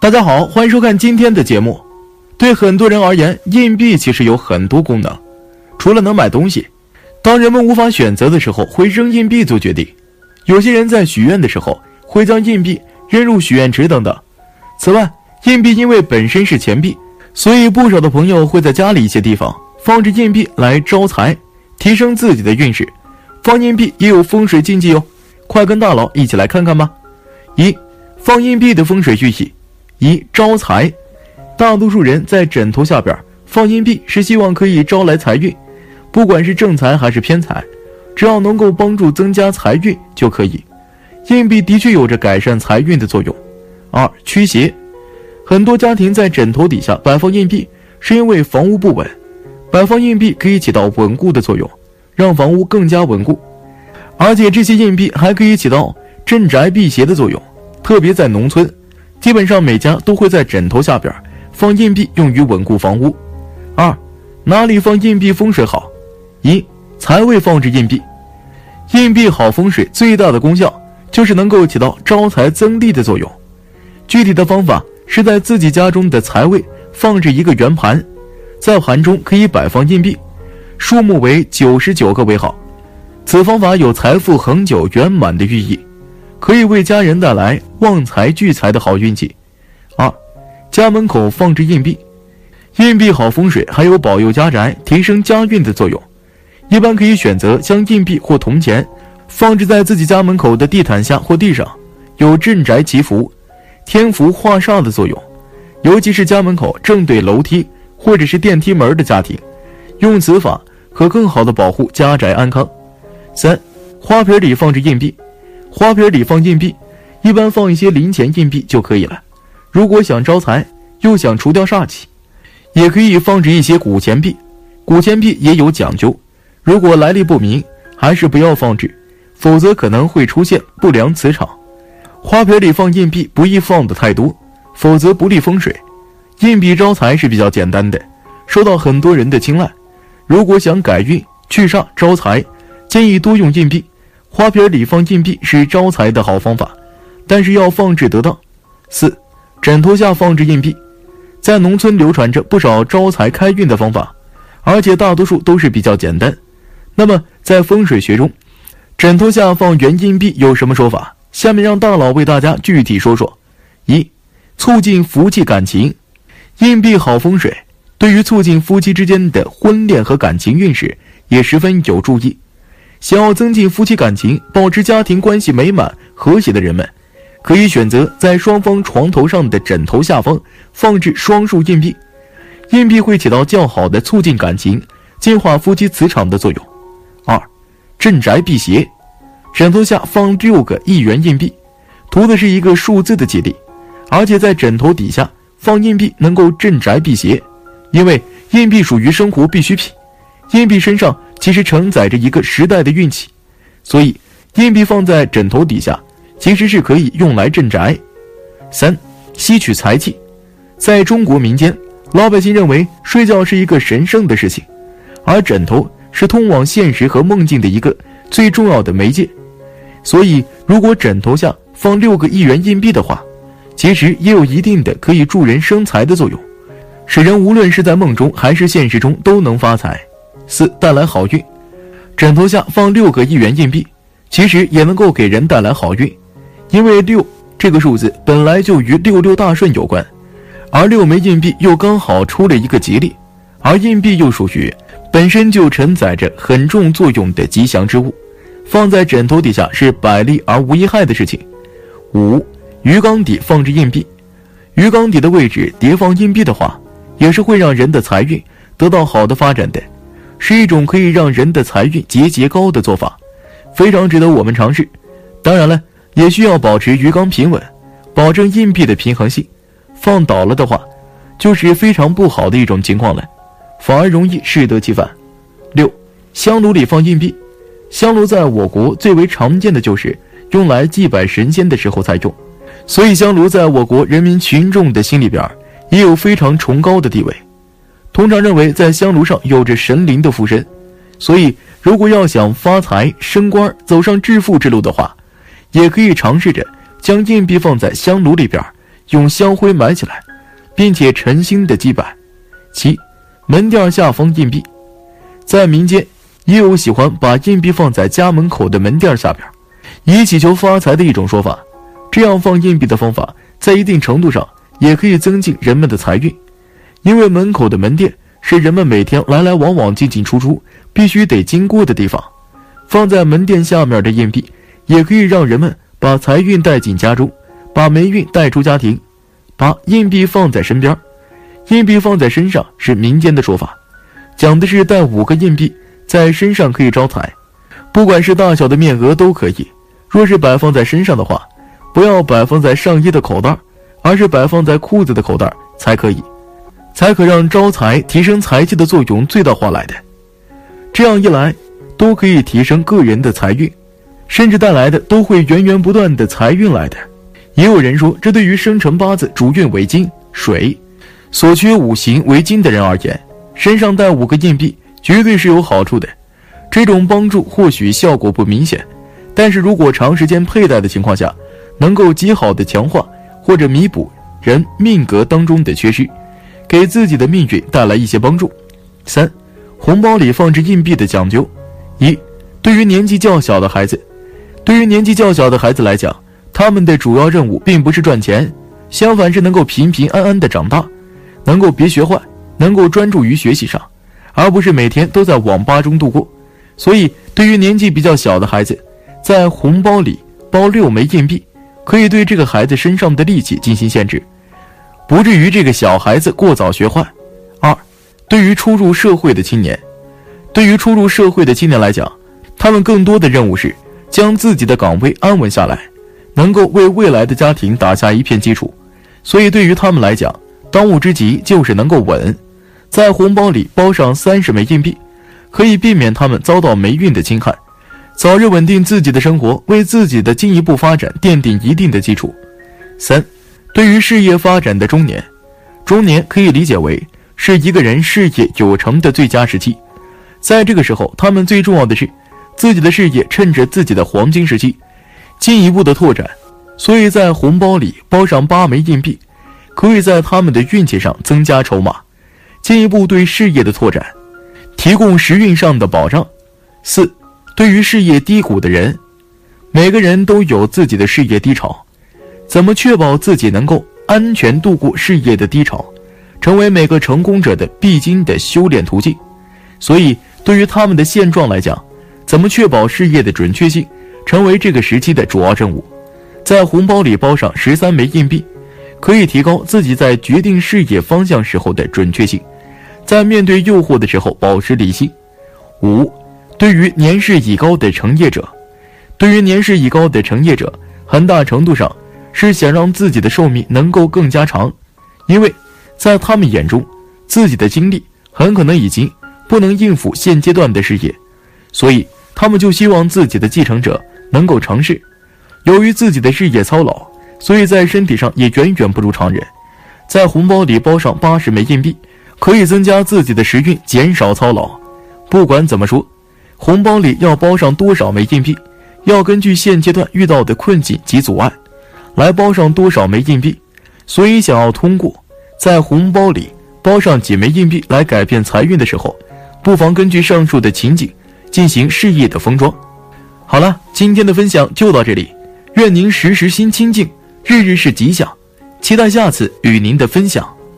大家好，欢迎收看今天的节目。对很多人而言，硬币其实有很多功能，除了能买东西，当人们无法选择的时候，会扔硬币做决定。有些人在许愿的时候，会将硬币扔入许愿池等等。此外，硬币因为本身是钱币，所以不少的朋友会在家里一些地方放置硬币来招财，提升自己的运势。放硬币也有风水禁忌哦，快跟大佬一起来看看吧。一、放硬币的风水寓意。一招财，大多数人在枕头下边放硬币是希望可以招来财运，不管是正财还是偏财，只要能够帮助增加财运就可以。硬币的确有着改善财运的作用。二驱邪，很多家庭在枕头底下摆放硬币，是因为房屋不稳，摆放硬币可以起到稳固的作用，让房屋更加稳固，而且这些硬币还可以起到镇宅辟邪的作用，特别在农村。基本上每家都会在枕头下边放硬币，用于稳固房屋。二，哪里放硬币风水好？一，财位放置硬币，硬币好风水最大的功效就是能够起到招财增利的作用。具体的方法是在自己家中的财位放置一个圆盘，在盘中可以摆放硬币，数目为九十九个为好。此方法有财富恒久圆满的寓意。可以为家人带来旺财聚财的好运气。二，家门口放置硬币，硬币好风水，还有保佑家宅、提升家运的作用。一般可以选择将硬币或铜钱放置在自己家门口的地毯下或地上，有镇宅祈福、添福化煞的作用。尤其是家门口正对楼梯或者是电梯门的家庭，用此法可更好的保护家宅安康。三，花瓶里放置硬币。花瓶里放硬币，一般放一些零钱硬币就可以了。如果想招财，又想除掉煞气，也可以放置一些古钱币。古钱币也有讲究，如果来历不明，还是不要放置，否则可能会出现不良磁场。花瓶里放硬币不宜放的太多，否则不利风水。硬币招财是比较简单的，受到很多人的青睐。如果想改运、去煞、招财，建议多用硬币。花瓶里放硬币是招财的好方法，但是要放置得当。四，枕头下放置硬币，在农村流传着不少招财开运的方法，而且大多数都是比较简单。那么在风水学中，枕头下放圆硬币有什么说法？下面让大佬为大家具体说说。一，促进福气感情，硬币好风水，对于促进夫妻之间的婚恋和感情运势也十分有助益。想要增进夫妻感情、保持家庭关系美满和谐的人们，可以选择在双方床头上的枕头下方放置双数硬币，硬币会起到较好的促进感情、净化夫妻磁场的作用。二，镇宅辟邪，枕头下放六个一元硬币，图的是一个数字的吉利，而且在枕头底下放硬币能够镇宅辟邪，因为硬币属于生活必需品，硬币身上。其实承载着一个时代的运气，所以硬币放在枕头底下，其实是可以用来镇宅。三，吸取财气。在中国民间，老百姓认为睡觉是一个神圣的事情，而枕头是通往现实和梦境的一个最重要的媒介。所以，如果枕头下放六个一元硬币的话，其实也有一定的可以助人生财的作用，使人无论是在梦中还是现实中都能发财。四带来好运，枕头下放六个一元硬币，其实也能够给人带来好运，因为六这个数字本来就与六六大顺有关，而六枚硬币又刚好出了一个吉利，而硬币又属于本身就承载着很重作用的吉祥之物，放在枕头底下是百利而无一害的事情。五鱼缸底放置硬币，鱼缸底的位置叠放硬币的话，也是会让人的财运得到好的发展的。是一种可以让人的财运节节高的做法，非常值得我们尝试。当然了，也需要保持鱼缸平稳，保证硬币的平衡性。放倒了的话，就是非常不好的一种情况了，反而容易适得其反。六，香炉里放硬币。香炉在我国最为常见的就是用来祭拜神仙的时候才用，所以香炉在我国人民群众的心里边也有非常崇高的地位。通常认为，在香炉上有着神灵的附身，所以如果要想发财、升官、走上致富之路的话，也可以尝试着将硬币放在香炉里边，用香灰埋起来，并且诚心的祭拜。七，门店下放硬币，在民间也有喜欢把硬币放在家门口的门店下边，以祈求发财的一种说法。这样放硬币的方法，在一定程度上也可以增进人们的财运，因为门口的门店是人们每天来来往往、进进出出必须得经过的地方。放在门店下面的硬币，也可以让人们把财运带进家中，把霉运带出家庭。把硬币放在身边，硬币放在身上是民间的说法，讲的是带五个硬币在身上可以招财，不管是大小的面额都可以。若是摆放在身上的话，不要摆放在上衣的口袋，而是摆放在裤子的口袋才可以，才可让招财、提升财气的作用最大化来的。这样一来，都可以提升个人的财运，甚至带来的都会源源不断的财运来的。也有人说，这对于生辰八字主运为金、水，所缺五行为金的人而言，身上带五个硬币绝对是有好处的。这种帮助或许效果不明显，但是如果长时间佩戴的情况下，能够极好的强化或者弥补人命格当中的缺失，给自己的命运带来一些帮助。三，红包里放置硬币的讲究：一，对于年纪较小的孩子，对于年纪较小的孩子来讲，他们的主要任务并不是赚钱，相反是能够平平安安的长大，能够别学坏，能够专注于学习上，而不是每天都在网吧中度过。所以，对于年纪比较小的孩子，在红包里包六枚硬币。可以对这个孩子身上的力气进行限制，不至于这个小孩子过早学坏。二，对于初入社会的青年，对于初入社会的青年来讲，他们更多的任务是将自己的岗位安稳下来，能够为未来的家庭打下一片基础。所以对于他们来讲，当务之急就是能够稳。在红包里包上三十枚硬币，可以避免他们遭到霉运的侵害。早日稳定自己的生活，为自己的进一步发展奠定一定的基础。三，对于事业发展的中年，中年可以理解为是一个人事业有成的最佳时期，在这个时候，他们最重要的是自己的事业趁着自己的黄金时期进一步的拓展。所以在红包里包上八枚硬币，可以在他们的运气上增加筹码，进一步对事业的拓展提供时运上的保障。四。对于事业低谷的人，每个人都有自己的事业低潮，怎么确保自己能够安全度过事业的低潮，成为每个成功者的必经的修炼途径。所以，对于他们的现状来讲，怎么确保事业的准确性，成为这个时期的主要任务。在红包里包上十三枚硬币，可以提高自己在决定事业方向时候的准确性，在面对诱惑的时候保持理性。五。对于年事已高的成业者，对于年事已高的成业者，很大程度上是想让自己的寿命能够更加长，因为在他们眼中，自己的精力很可能已经不能应付现阶段的事业，所以他们就希望自己的继承者能够成事。由于自己的事业操劳，所以在身体上也远远不如常人。在红包里包上八十枚硬币，可以增加自己的时运，减少操劳。不管怎么说。红包里要包上多少枚硬币，要根据现阶段遇到的困境及阻碍，来包上多少枚硬币。所以，想要通过在红包里包上几枚硬币来改变财运的时候，不妨根据上述的情景进行事业的封装。好了，今天的分享就到这里，愿您时时心清静，日日是吉祥，期待下次与您的分享。